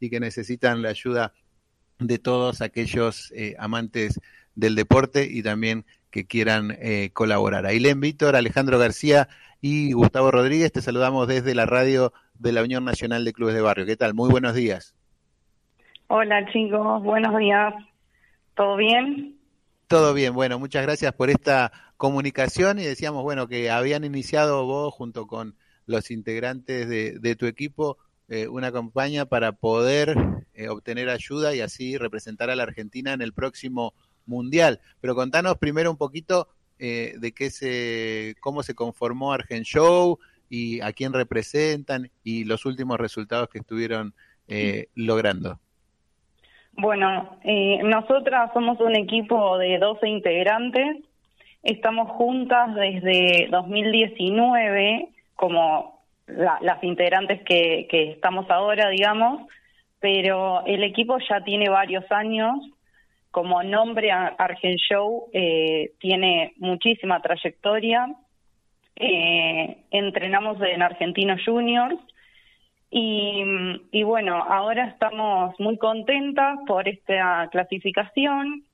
y que necesitan la ayuda de todos aquellos eh, amantes del deporte y también que quieran eh, colaborar. Ailén Víctor, Alejandro García y Gustavo Rodríguez, te saludamos desde la radio de la Unión Nacional de Clubes de Barrio. ¿Qué tal? Muy buenos días. Hola chicos, buenos días. ¿Todo bien? Todo bien, bueno, muchas gracias por esta comunicación y decíamos, bueno, que habían iniciado vos junto con los integrantes de, tu equipo eh, una campaña para poder eh, obtener ayuda y así representar a la Argentina en el próximo Mundial. Pero contanos primero un poquito eh, de qué se, cómo se conformó Argent Show y a quién representan y los últimos resultados que estuvieron logrando. Bueno, nosotras somos un equipo de 12 integrantes Estamos juntas desde 2019 como las integrantes que, estamos ahora, digamos, pero el equipo ya tiene varios años. Como nombre Argent Show eh, tiene muchísima trayectoria. Eh, entrenamos en Argentinos Juniors y bueno, ahora estamos muy contentas por esta clasificación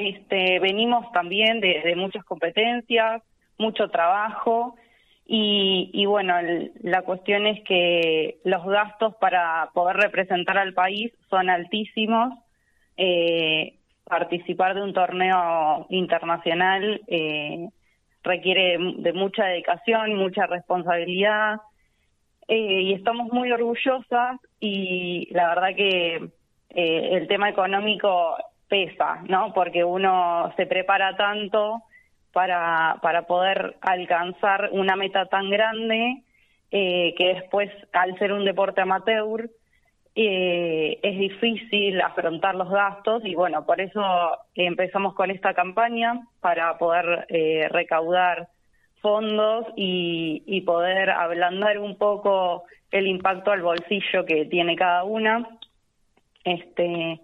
este, venimos también de, muchas competencias, mucho trabajo y, bueno, la cuestión es que los gastos para poder representar al país son altísimos. Eh, participar de un torneo internacional eh, requiere de mucha dedicación, mucha responsabilidad eh, y estamos muy orgullosas y la verdad que el tema económico pesa, ¿no? Porque uno se prepara tanto para, para poder alcanzar una meta tan grande eh, que después, al ser un deporte amateur, eh, es difícil afrontar los gastos y bueno, por eso empezamos con esta campaña para poder eh, recaudar fondos y, y poder ablandar un poco el impacto al bolsillo que tiene cada una. Este,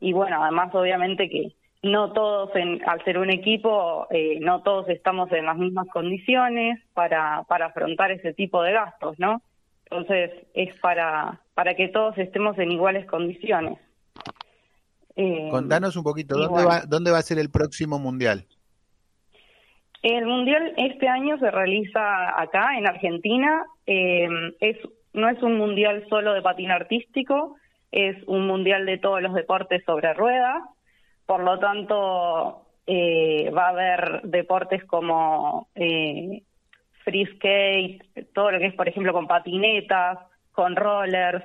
y bueno, además obviamente que no todos, al ser un equipo, eh, no todos estamos en las mismas condiciones para, para afrontar ese tipo de gastos, ¿no? Entonces es para, para que todos estemos en iguales condiciones. Eh, Contanos un poquito, ¿dónde, va, ¿dónde va a ser el próximo Mundial? El Mundial este año se realiza acá, en Argentina. Eh, es No es un Mundial solo de patín artístico, es un mundial de todos los deportes sobre ruedas, por lo tanto eh, va a haber deportes como eh, free skate, todo lo que es, por ejemplo, con patinetas, con rollers.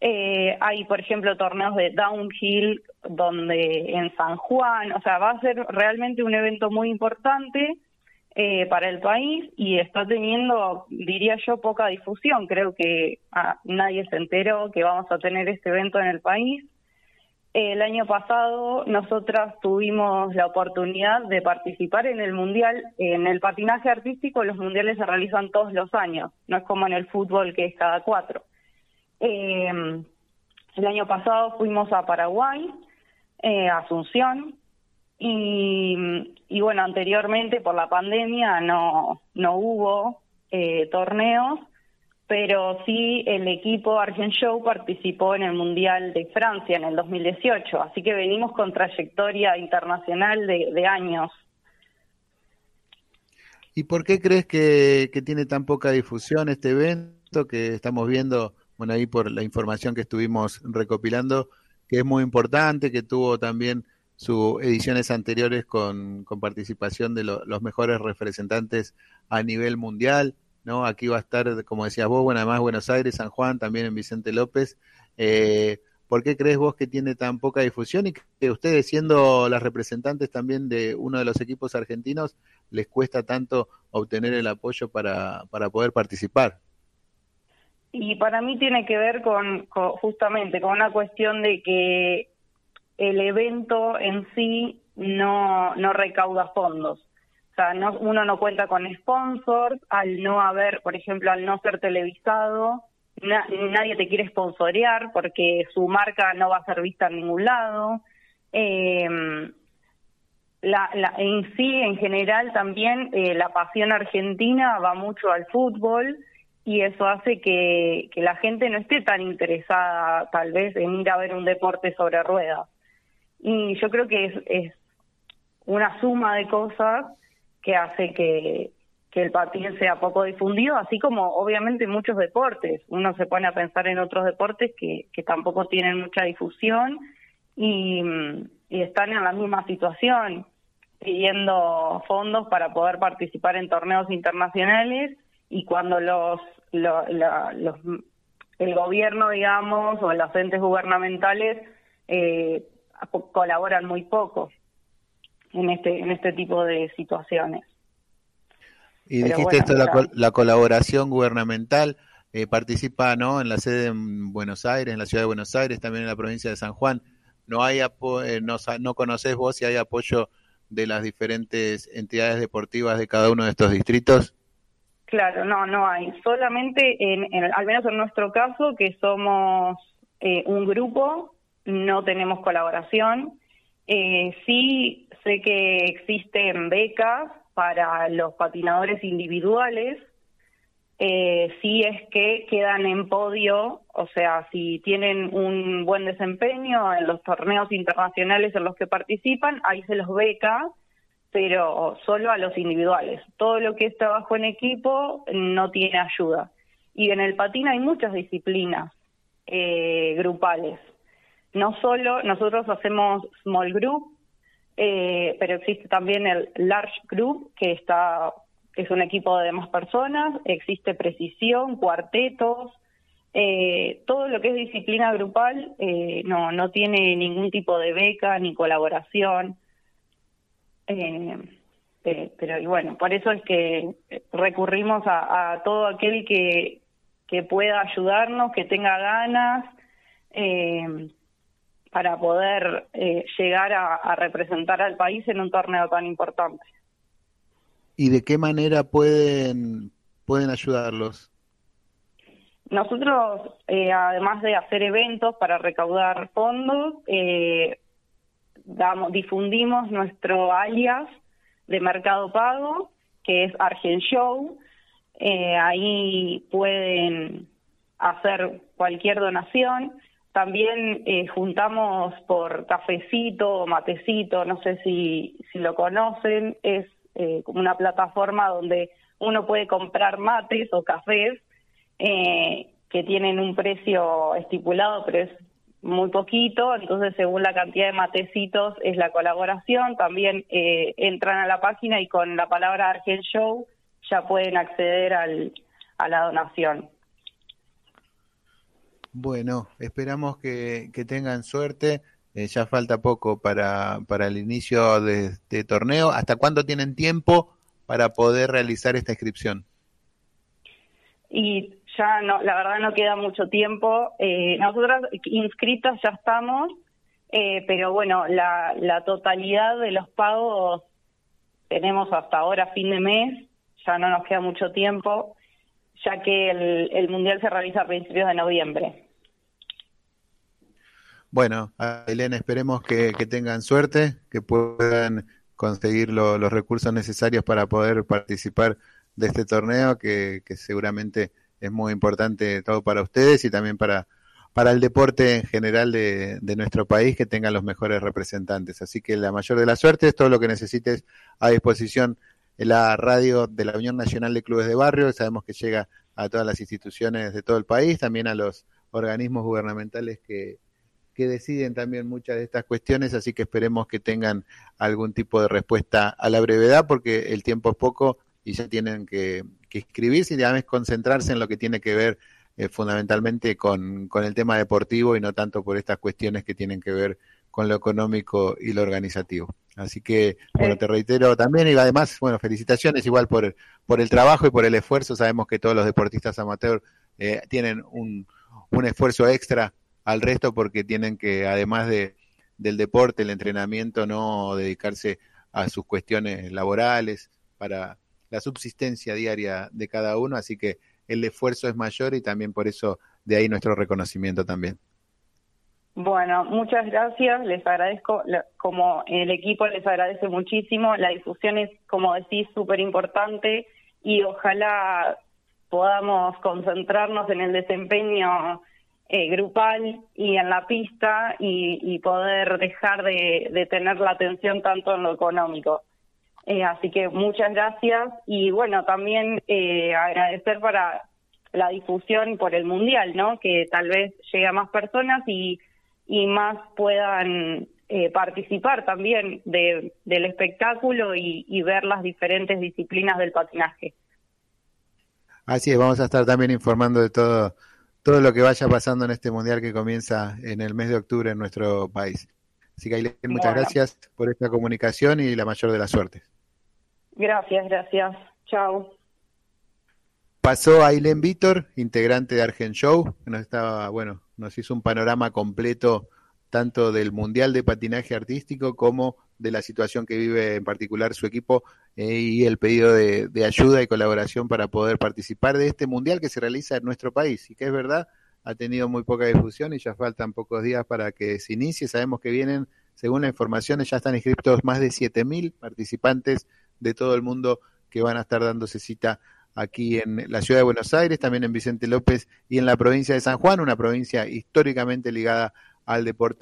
Eh, hay, por ejemplo, torneos de downhill donde en San Juan, o sea, va a ser realmente un evento muy importante eh, para el país y está teniendo, diría yo, poca difusión. Creo que ah, nadie se enteró que vamos a tener este evento en el país. El año pasado nosotras tuvimos la oportunidad de participar en el mundial. En el patinaje artístico los mundiales se realizan todos los años, no es como en el fútbol que es cada cuatro. Eh, el año pasado fuimos a Paraguay, eh, Asunción, y, bueno, anteriormente por la pandemia no, no hubo eh, torneos, pero sí el equipo Argent Show participó en el Mundial de Francia en el 2018, así que venimos con trayectoria internacional de, años. ¿Y por qué crees que, tiene tan poca difusión este evento que estamos viendo, bueno, ahí por la información que estuvimos recopilando, que es muy importante, que tuvo también sus ediciones anteriores con, con participación de los mejores representantes a nivel mundial, ¿no? Aquí va a estar, como decías vos, bueno, además Buenos Aires, San Juan, también en Vicente López. Eh, ¿Por qué crees vos que tiene tan poca difusión y que ustedes, siendo las representantes también de uno de los equipos argentinos, les cuesta tanto obtener el apoyo para, para poder participar? Y para mí tiene que ver con justamente con una cuestión de que el evento en sí no, no recauda fondos. O sea, no, uno no cuenta con sponsors, al no haber, por ejemplo, al no ser televisado, nadie te quiere sponsorear porque su marca no va a ser vista en ningún lado. Eh, la, la, en sí, en general, también eh, la pasión argentina va mucho al fútbol y eso hace que, que la gente no esté tan interesada tal vez en ir a ver un deporte sobre ruedas. Y yo creo que es, es una suma de cosas que hace que, que el patín sea poco difundido, así como obviamente muchos deportes. Uno se pone a pensar en otros deportes que, que tampoco tienen mucha difusión y, están en la misma situación, pidiendo fondos para poder participar en torneos internacionales y cuando los, los el gobierno, digamos, o los entes gubernamentales eh, colaboran muy poco en este en este tipo de situaciones. Y dijiste esto, la, la, colaboración gubernamental, eh, participa ¿no? en la sede en Buenos Aires, en la ciudad de Buenos Aires, también en la provincia de San Juan. ¿No hay eh, no, no conoces vos si hay apoyo de las diferentes entidades deportivas de cada uno de estos distritos? Claro, no, no hay. Solamente, en, al menos en nuestro caso, que somos eh, un grupo, no tenemos colaboración. Eh, sí sé que existen becas para los patinadores individuales, eh, si es que quedan en podio, o sea, si tienen un buen desempeño en los torneos internacionales en los que participan, ahí se los beca pero solo a los individuales. Todo lo que es trabajo en equipo no tiene ayuda. Y en el patín hay muchas disciplinas eh, grupales. No solo, nosotros hacemos small group, eh, pero existe también el large group, que está es un equipo de más personas, existe precisión, cuartetos, eh, todo lo que es disciplina grupal eh, no, no tiene ningún tipo de beca ni colaboración. Eh, pero y bueno, por eso es que recurrimos a, todo aquel que, que pueda ayudarnos, que tenga ganas, eh, para poder eh, llegar a, representar al país en un torneo tan importante. ¿Y de qué manera pueden, pueden ayudarlos? Nosotros, además de hacer eventos para recaudar fondos, eh, damos, difundimos nuestro alias de Mercado Pago, que es Argent Show. Eh, ahí pueden hacer cualquier donación. También eh, juntamos por cafecito o matecito, no sé si, si lo conocen, es eh, como una plataforma donde uno puede comprar mates o cafés que tienen un precio estipulado, pero es muy poquito, entonces según la cantidad de matecitos es la colaboración, también eh, entran a la página y con la palabra Argent Show ya pueden acceder al, a la donación. Bueno, esperamos que, tengan suerte. Eh, ya falta poco para, para el inicio de este torneo. ¿Hasta cuándo tienen tiempo para poder realizar esta inscripción? Y ya no, la verdad no queda mucho tiempo. Eh, nosotras inscritas ya estamos, eh, pero bueno, la, la totalidad de los pagos tenemos hasta ahora fin de mes, ya no nos queda mucho tiempo, ya que el, el Mundial se realiza a principios de noviembre. Bueno, Elena, esperemos que, tengan suerte, que puedan conseguir los recursos necesarios para poder participar de este torneo, que, que seguramente es muy importante todo para ustedes y también para, para el deporte en general de, de, nuestro país, que tengan los mejores representantes. Así que la mayor de las suertes, todo lo que necesites a disposición la radio de la Unión Nacional de Clubes de Barrio, sabemos que llega a todas las instituciones de todo el país, también a los organismos gubernamentales que, que deciden también muchas de estas cuestiones, así que esperemos que tengan algún tipo de respuesta a la brevedad, porque el tiempo es poco y ya tienen que, que inscribirse y además concentrarse en lo que tiene que ver eh, fundamentalmente con, con, el tema deportivo y no tanto por estas cuestiones que tienen que ver con lo económico y lo organizativo. Así que, bueno, te reitero también y además, bueno, felicitaciones igual por, por el trabajo y por el esfuerzo. Sabemos que todos los deportistas amateur eh, tienen un, un esfuerzo extra al resto porque tienen que, además de, del deporte, el entrenamiento, no dedicarse a sus cuestiones laborales para la subsistencia diaria de cada uno, así que el esfuerzo es mayor y también por eso de ahí nuestro reconocimiento también. Bueno, muchas gracias, les agradezco, como el equipo les agradece muchísimo, la difusión es, como decís, súper importante y ojalá podamos concentrarnos en el desempeño eh, grupal y en la pista y, poder dejar de, tener la atención tanto en lo económico. Eh, así que muchas gracias y bueno, también eh, agradecer para la difusión por el Mundial, ¿no? Que tal vez llegue a más personas y, y más puedan participar también de, del espectáculo y, y ver las diferentes disciplinas del patinaje. Así es, vamos a estar también informando de todo todo lo que vaya pasando en este mundial que comienza en el mes de octubre en nuestro país. Así que Ailén, muchas gracias por esta comunicación y la mayor de las suertes. Gracias, gracias. Chao. Pasó Ailén Vítor, integrante de Argent Show, que nos estaba, bueno, nos hizo un panorama completo tanto del Mundial de Patinaje Artístico como de la situación que vive en particular su equipo eh, y el pedido de, ayuda y colaboración para poder participar de este mundial que se realiza en nuestro país y que es verdad ha tenido muy poca difusión y ya faltan pocos días para que se inicie. Sabemos que vienen, según la información, ya están inscritos más de 7.000 participantes de todo el mundo que van a estar dándose cita aquí en la ciudad de Buenos Aires, también en Vicente López y en la provincia de San Juan, una provincia históricamente ligada al deporte.